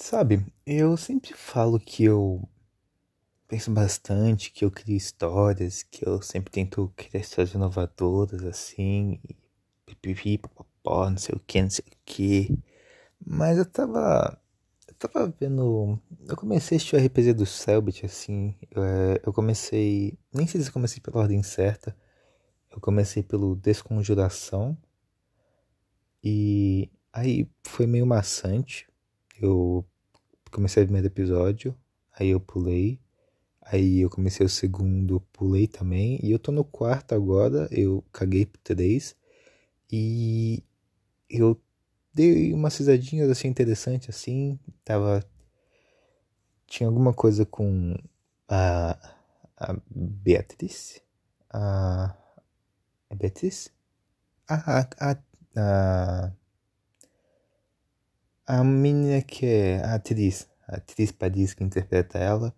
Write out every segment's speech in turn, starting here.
Sabe, eu sempre falo que eu penso bastante, que eu crio histórias, que eu sempre tento criar histórias inovadoras, assim, e pipipi, popopó, não sei o que, não sei o que. Mas eu tava. Eu tava vendo. Eu comecei a assistir o RPG do Selbit, assim. Eu, eu comecei. Nem sei se eu comecei pela ordem certa. Eu comecei pelo Desconjuração. E aí foi meio maçante. Eu comecei o primeiro episódio, aí eu pulei. Aí eu comecei o segundo, pulei também. E eu tô no quarto agora, eu caguei por três. E eu dei umas risadinhas assim interessantes assim. Tava. Tinha alguma coisa com a. A Beatriz? A. É Beatriz? A. A. A. A menina que é a atriz. A atriz Paris que interpreta ela.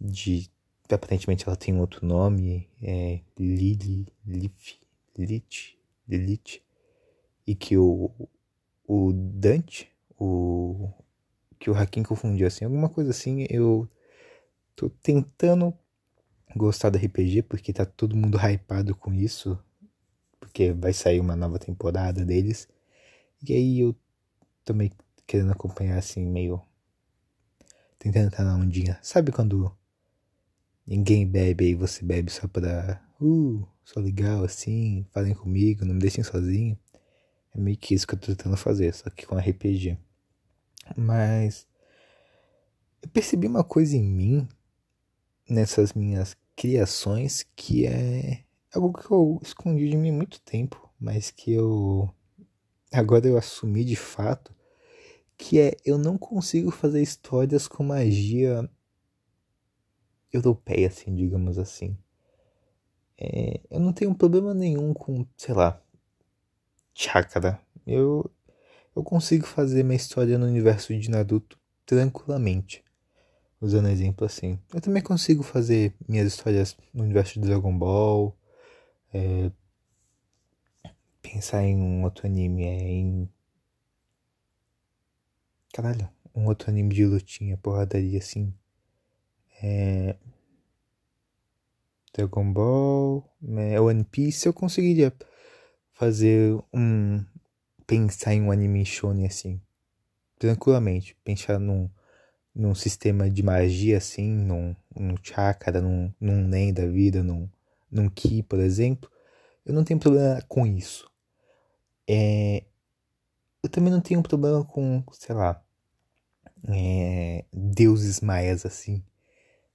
De. Aparentemente ela tem outro nome. É. Lily. Lif. Lit. Lilith. E que o o Dante, o que o Hakim confundiu assim, alguma coisa assim, eu tô tentando gostar do RPG porque tá todo mundo hypado com isso, porque vai sair uma nova temporada deles. E aí eu também querendo acompanhar assim meio tentando estar na ondinha. Sabe quando ninguém bebe e você bebe só pra uh, sou legal assim, falem comigo, não me deixem sozinho. É meio que isso que eu tô tentando fazer, só que com RPG. Mas eu percebi uma coisa em mim, nessas minhas criações, que é algo que eu escondi de mim há muito tempo, mas que eu agora eu assumi de fato, que é eu não consigo fazer histórias com magia europeia, assim, digamos assim. É, eu não tenho problema nenhum com, sei lá, chácara. Eu, eu consigo fazer minha história no universo de Naruto tranquilamente. Usando exemplo assim. Eu também consigo fazer minhas histórias no universo de Dragon Ball. É, pensar em um outro anime é em. Caralho, um outro anime de lutinha, porradaria assim. É. Dragon Ball, é One Piece, eu conseguiria fazer um. pensar em um anime shonen assim. Tranquilamente. Pensar num, num sistema de magia assim, num, num chakra, num, num nen da vida, num, num ki, por exemplo. Eu não tenho problema com isso. É, eu também não tenho problema com, sei lá, é, deuses maias assim.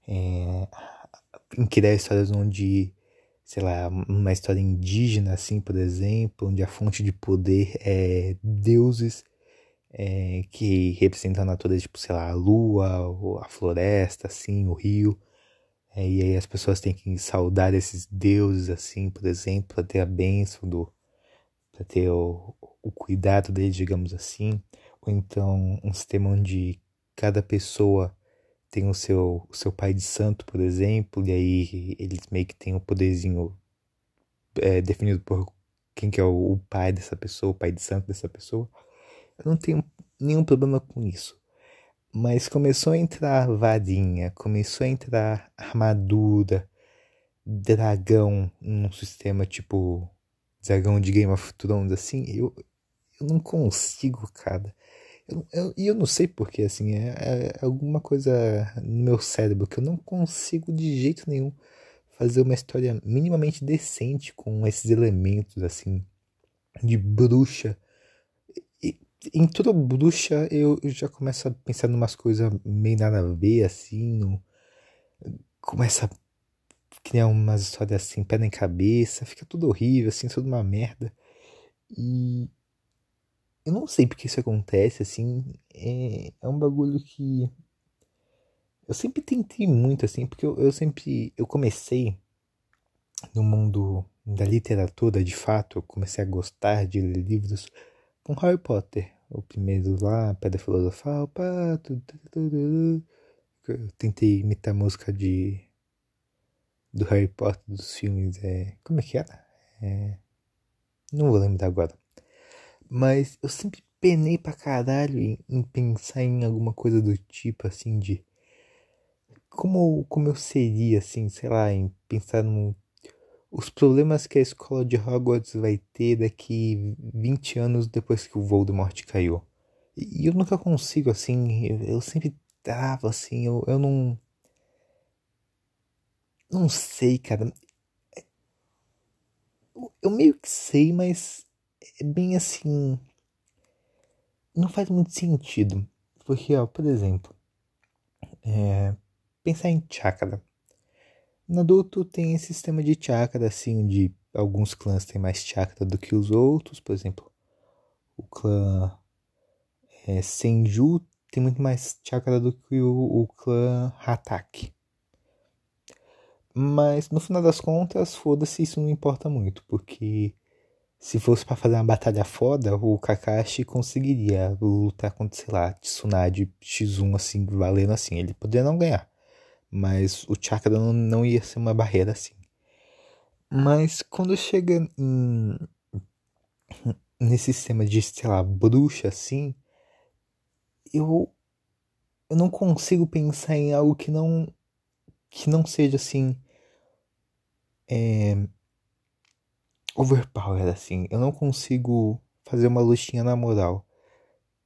É, em criar histórias onde sei lá, uma história indígena, assim, por exemplo, onde a fonte de poder é deuses é, que representam a natureza, tipo, sei lá, a lua, a floresta, assim, o rio. É, e aí as pessoas têm que saudar esses deuses, assim, por exemplo, para ter a bênção do. Para ter o, o cuidado deles, digamos assim. Ou então um sistema onde cada pessoa tem o seu, o seu pai de santo, por exemplo, e aí eles meio que têm o um poderzinho é, definido por quem que é o, o, pai dessa pessoa, o pai de santo dessa pessoa. Eu não tenho nenhum problema com isso. Mas começou a entrar varinha, começou a entrar armadura, dragão num sistema tipo dragão de Game of Thrones, assim, eu, eu não consigo, cara. E eu, eu, eu, não sei porque, assim, é, é, alguma coisa no meu cérebro que eu não consigo de jeito nenhum fazer uma história minimamente decente com esses elementos, assim, de bruxa. E, em toda bruxa eu, eu já começo a pensar em umas coisas meio nada a ver, assim, no, começa a criar umas histórias assim, pé em cabeça, fica tudo horrível, assim, tudo uma merda. E eu não sei porque isso acontece, assim. É, é um bagulho que. Eu sempre tentei muito, assim, porque eu, eu sempre. Eu comecei no mundo da literatura, de fato. Eu comecei a gostar de ler livros com Harry Potter. O primeiro lá, Pedra Filosofal, pá, tudo, tudo, tudo. Eu tentei imitar a música de. Do Harry Potter dos filmes. É, como é que era? É, não vou lembrar agora. Mas eu sempre penei pra caralho em, em, pensar em alguma coisa do tipo, assim, de. Como, como eu seria, assim, sei lá, em pensar no. Os problemas que a escola de Hogwarts vai ter daqui 20 anos depois que o Voldemort caiu. E eu nunca consigo, assim, eu, eu sempre tava, assim, eu, eu não. Não sei, cara. Eu meio que sei, mas é bem assim não faz muito sentido. Porque, ó, por exemplo, é, pensar em chakra. No adulto tem esse sistema de chakra, assim, onde alguns clãs têm mais chakra do que os outros. Por exemplo, o clã é, Senju tem muito mais chakra do que o, o clã Hatak. Mas no final das contas, foda-se, isso não importa muito, porque se fosse para fazer uma batalha foda, o Kakashi conseguiria lutar contra, sei lá, Tsunade X1 assim, valendo assim. Ele poderia não ganhar, mas o chakra não, não ia ser uma barreira assim. Mas quando chega em, nesse sistema de, sei lá, bruxa assim, eu eu não consigo pensar em algo que não que não seja assim é, overpower, assim. Eu não consigo fazer uma lutinha na moral.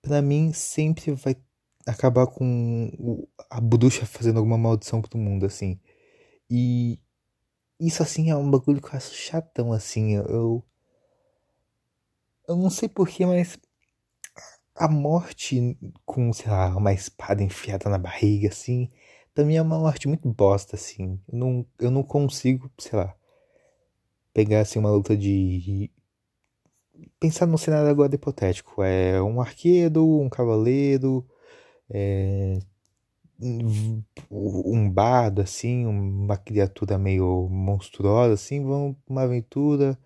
Pra mim, sempre vai acabar com a bruxa fazendo alguma maldição pro mundo, assim. E isso, assim, é um bagulho que eu acho chatão, assim. Eu. Eu não sei porquê, mas. A morte com, sei lá, uma espada enfiada na barriga, assim. Mim é uma morte muito bosta, assim. Eu não, eu não consigo, sei lá pegar assim uma luta de pensar no cenário agora hipotético é um arqueiro um cavaleiro é, um bardo assim uma criatura meio monstruosa assim vão uma aventura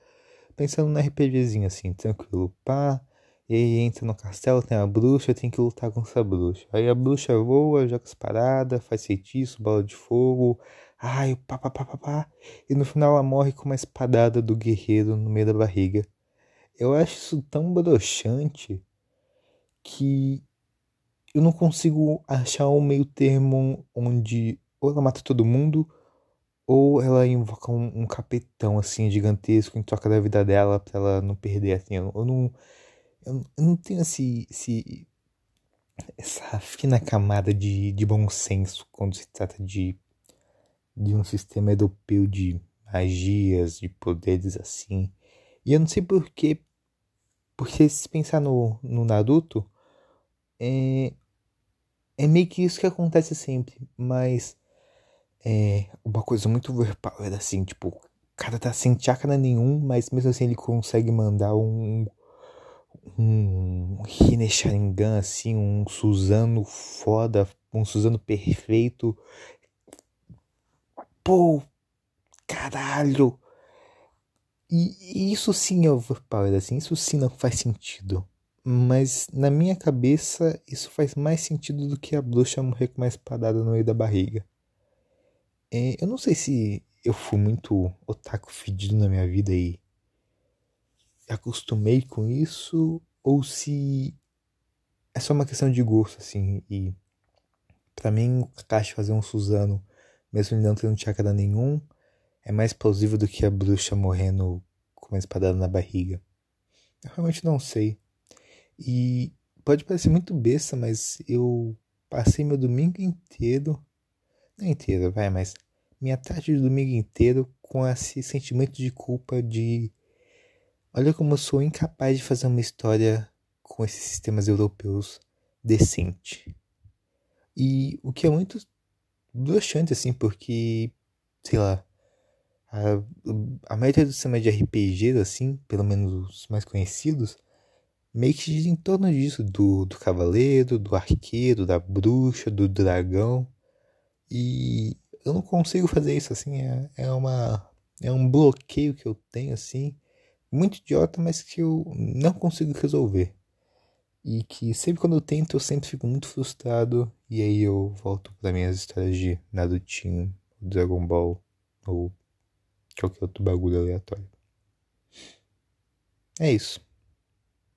pensando no RPGzinho assim tranquilo pá e aí entra no castelo, tem a bruxa, tem que lutar com essa bruxa. Aí a bruxa voa, joga as paradas, faz feitiço, bola de fogo, Ai, pá, pá, pá, pá, pá. E no final ela morre com uma espadada do guerreiro no meio da barriga. Eu acho isso tão broxante que eu não consigo achar um meio termo onde ou ela mata todo mundo ou ela invoca um, um capetão assim gigantesco em troca da vida dela pra ela não perder assim. Eu, eu não eu, eu, não tenho esse, esse essa fina camada de, de bom senso quando se trata de de um sistema europeu de magias, de poderes assim. E eu não sei porquê, porque se pensar no, no Naruto, é, é meio que isso que acontece sempre, mas é uma coisa muito overpower assim, tipo, o cara tá sem chakra nenhum, mas mesmo assim ele consegue mandar um um Hine Sharingan assim, um Suzano foda, um Suzano perfeito pô, caralho. E, isso sim é overpower, assim, isso sim não faz sentido. Mas na minha cabeça, isso faz mais sentido do que a bruxa morrer com uma espadada no meio da barriga. É, eu não sei se eu fui muito otaku fedido na minha vida e acostumei com isso, ou se é só uma questão de gosto, assim. E para mim, o Kakashi fazer um Suzano mesmo ele não tendo chakra nenhum, é mais plausível do que a bruxa morrendo com uma espadada na barriga. Eu realmente não sei. E pode parecer muito besta, mas eu passei meu domingo inteiro. Não inteiro, vai, mas minha tarde de domingo inteiro com esse sentimento de culpa de. Olha como eu sou incapaz de fazer uma história com esses sistemas europeus decente. E o que é muito broxante, assim, porque, sei lá, a, a maioria dos sistemas de RPGs, assim, pelo menos os mais conhecidos, meio que gira em torno disso, do, do cavaleiro, do arqueiro, da bruxa, do dragão. E eu não consigo fazer isso, assim, é, é uma... É um bloqueio que eu tenho, assim, muito idiota, mas que eu não consigo resolver. E que sempre quando eu tento, eu sempre fico muito frustrado. E aí eu volto para minhas histórias de Narutinho, Dragon Ball ou qualquer outro bagulho aleatório. É isso.